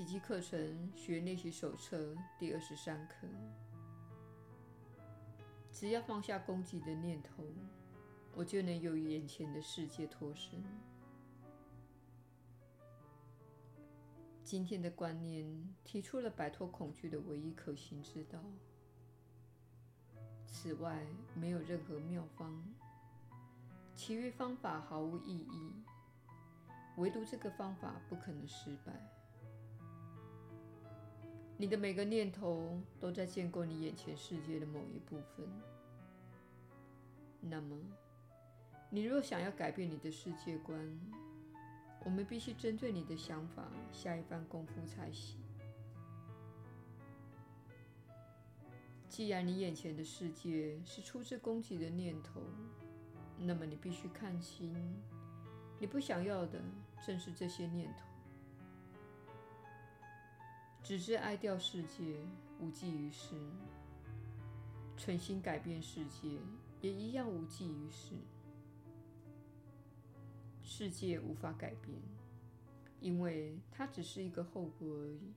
奇迹课程学练习手册第二十三课。只要放下攻击的念头，我就能由眼前的世界脱身。今天的观念提出了摆脱恐惧的唯一可行之道。此外，没有任何妙方，其余方法毫无意义。唯独这个方法不可能失败。你的每个念头都在建构你眼前世界的某一部分。那么，你若想要改变你的世界观，我们必须针对你的想法下一番功夫才行。既然你眼前的世界是出自攻击的念头，那么你必须看清，你不想要的正是这些念头。只知哀悼世界无济于事，存心改变世界也一样无济于事。世界无法改变，因为它只是一个后果而已。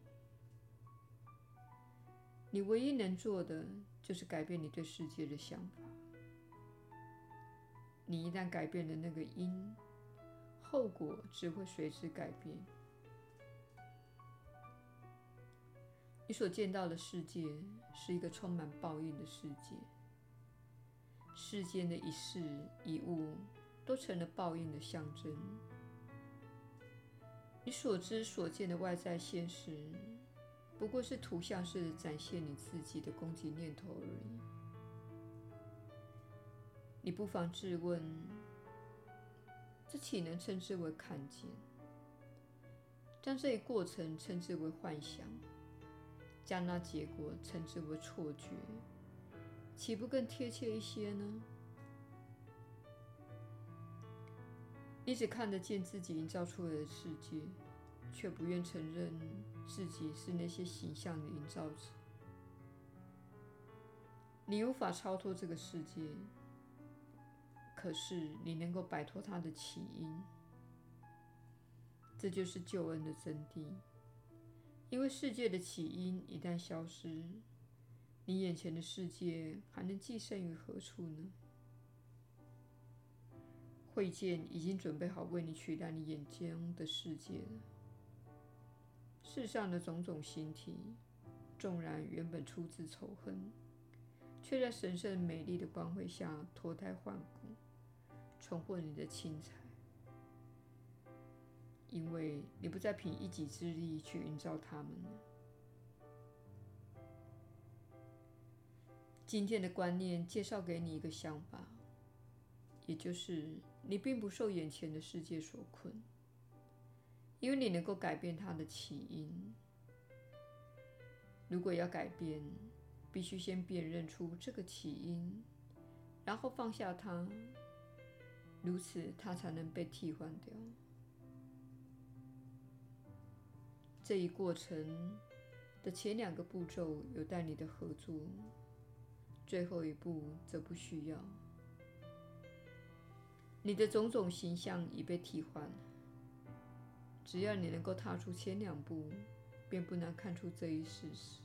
你唯一能做的就是改变你对世界的想法。你一旦改变了那个因，后果只会随之改变。你所见到的世界是一个充满报应的世界，世间的一事一物都成了报应的象征。你所知所见的外在现实，不过是图像式的展现你自己的攻击念头而已。你不妨质问。这岂能称之为看见？将这一过程称之为幻想，将那结果称之为错觉，岂不更贴切一些呢？你只看得见自己营造出来的世界，却不愿承认自己是那些形象的营造者。你无法超脱这个世界。可是，你能够摆脱它的起因，这就是救恩的真谛。因为世界的起因一旦消失，你眼前的世界还能寄生于何处呢？慧剑已经准备好为你取代你眼中的世界了。世上的种种形体，纵然原本出自仇恨，却在神圣美丽的光辉下脱胎换骨。重获你的青彩，因为你不再凭一己之力去营造它们了。今天的观念介绍给你一个想法，也就是你并不受眼前的世界所困，因为你能够改变它的起因。如果要改变，必须先辨认出这个起因，然后放下它。如此，它才能被替换掉。这一过程的前两个步骤有待你的合作，最后一步则不需要。你的种种形象已被替换，只要你能够踏出前两步，便不难看出这一事实。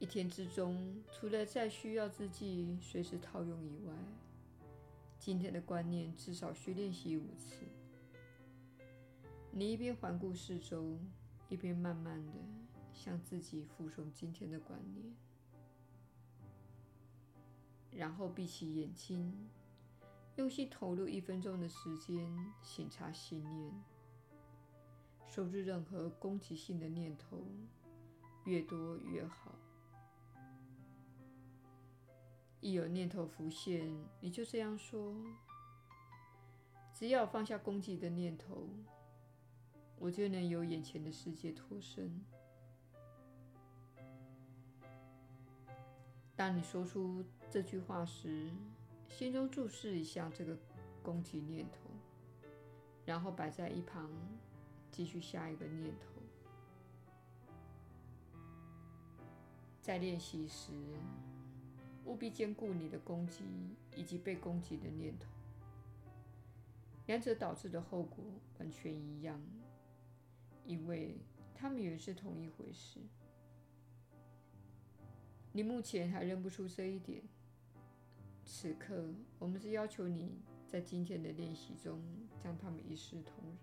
一天之中，除了在需要之际随时套用以外，今天的观念至少需练习五次。你一边环顾四周，一边慢慢地向自己复诵今天的观念，然后闭起眼睛，用心投入一分钟的时间，省察心念，收住任何攻击性的念头，越多越好。一有念头浮现，你就这样说：只要放下攻击的念头，我就能由眼前的世界脱身。当你说出这句话时，心中注视一下这个攻击念头，然后摆在一旁，继续下一个念头。在练习时，务必兼顾你的攻击以及被攻击的念头。两者导致的后果完全一样，因为它们也是同一回事。你目前还认不出这一点。此刻，我们是要求你在今天的练习中将它们一视同仁。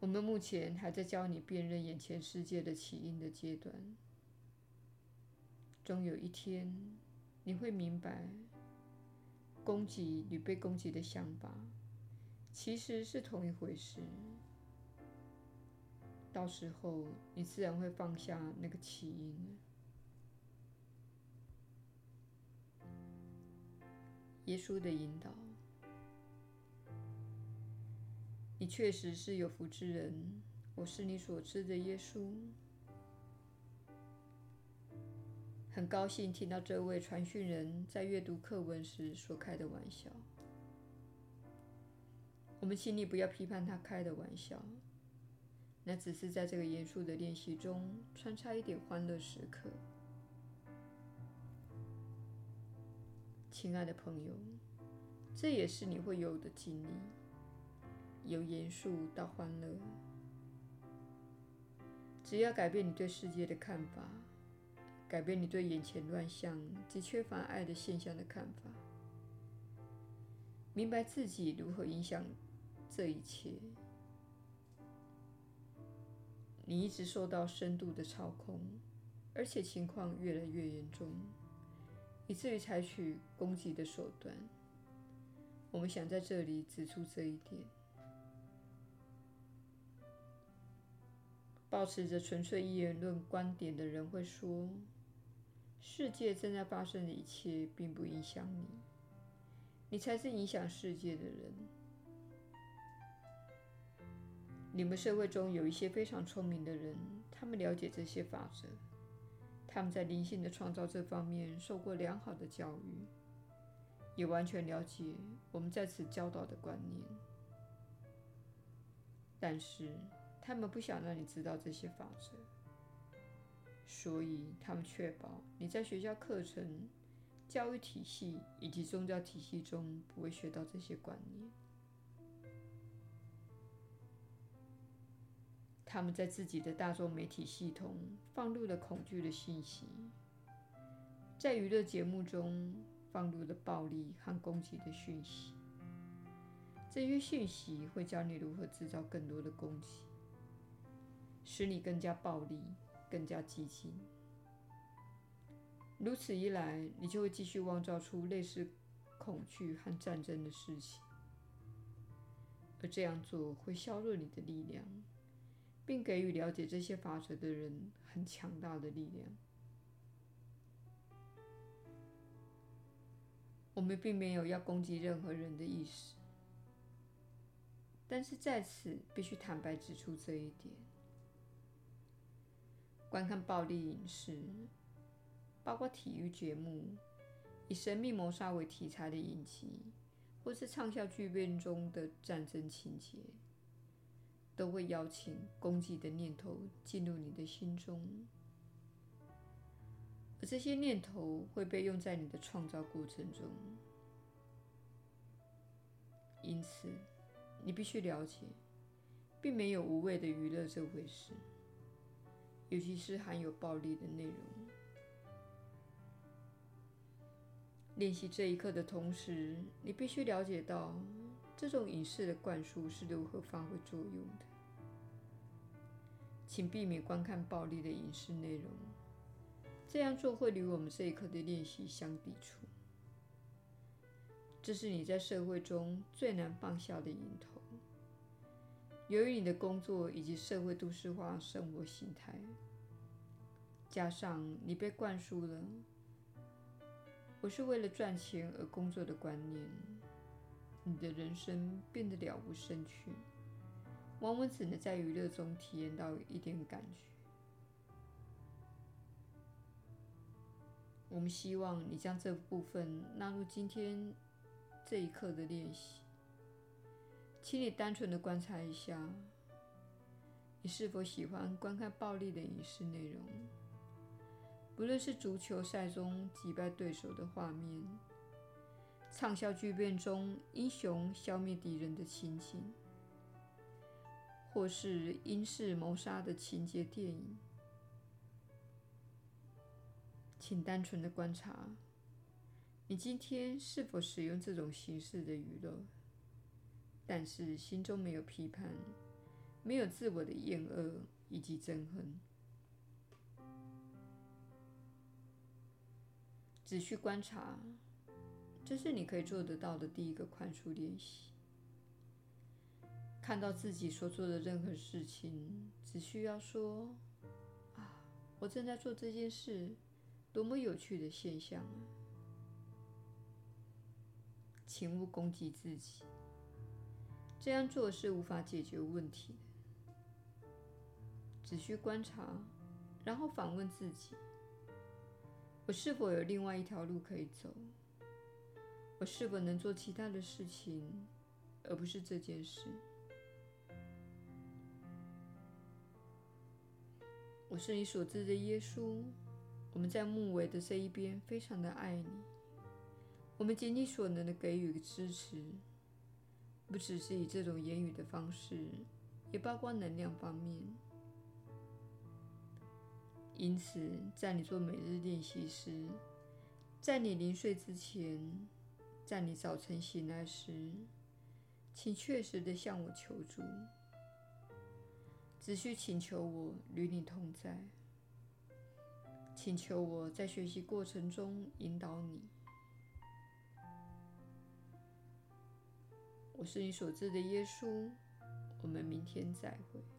我们目前还在教你辨认眼前世界的起因的阶段。终有一天，你会明白，攻击与被攻击的想法其实是同一回事。到时候，你自然会放下那个起因。耶稣的引导，你确实是有福之人。我是你所知的耶稣。很高兴听到这位传讯人在阅读课文时所开的玩笑。我们请你不要批判他开的玩笑，那只是在这个严肃的练习中穿插一点欢乐时刻。亲爱的朋友，这也是你会有的经历，由严肃到欢乐。只要改变你对世界的看法，改变你对眼前乱象及缺乏爱的现象的看法，明白自己如何影响这一切，你一直受到深度的操控，而且情况越来越严重。以至于采取攻击的手段。我们想在这里指出这一点。抱持着纯粹一元论观点的人会说，世界正在发生的一切并不影响你，你才是影响世界的人。你们社会中有一些非常聪明的人，他们了解这些法则。他们在灵性的创造这方面受过良好的教育，也完全了解我们在此教导的观念。但是，他们不想让你知道这些法则，所以他们确保你在学校课程、教育体系以及宗教体系中不会学到这些观念。他们在自己的大众媒体系统放入了恐惧的信息，在娱乐节目中放入了暴力和攻击的讯息。这些讯息会教你如何制造更多的攻击，使你更加暴力、更加激进。如此一来，你就会继续妄造出类似恐惧和战争的事情，而这样做会削弱你的力量。并给予了解这些法则的人很强大的力量。我们并没有要攻击任何人的意思，但是在此必须坦白指出这一点：观看暴力影视，包括体育节目、以神秘谋杀为题材的影集，或是畅销剧变中的战争情节。都会邀请攻击的念头进入你的心中，而这些念头会被用在你的创造过程中。因此，你必须了解，并没有无谓的娱乐这回事，尤其是含有暴力的内容。练习这一课的同时，你必须了解到，这种影视的灌输是如何发挥作用的。请避免观看暴力的影视内容，这样做会与我们这一刻的练习相抵触。这是你在社会中最难放下的瘾头。由于你的工作以及社会都市化生活形态，加上你被灌输了“我是为了赚钱而工作”的观念，你的人生变得了无生趣。往往只能在娱乐中体验到一点感觉。我们希望你将这部分纳入今天这一刻的练习。请你单纯的观察一下，你是否喜欢观看暴力的影视内容？不论是足球赛中击败对手的画面，畅销剧变中英雄消灭敌人的情景，或是英式谋杀的情节电影，请单纯的观察，你今天是否使用这种形式的娱乐，但是心中没有批判，没有自我的厌恶以及憎恨。只需观察，这是你可以做得到的第一个宽恕练习。看到自己所做的任何事情，只需要说：“啊，我正在做这件事，多么有趣的现象啊！”请勿攻击自己，这样做是无法解决问题的。只需观察，然后反问自己。我是否有另外一条路可以走？我是否能做其他的事情，而不是这件事？我是你所知的耶稣。我们在木尾的这一边非常的爱你。我们尽你所能的给予支持，不只是以这种言语的方式，也包括能量方面。因此，在你做每日练习时，在你临睡之前，在你早晨醒来时，请确实的向我求助，只需请求我与你同在，请求我在学习过程中引导你。我是你所知的耶稣。我们明天再会。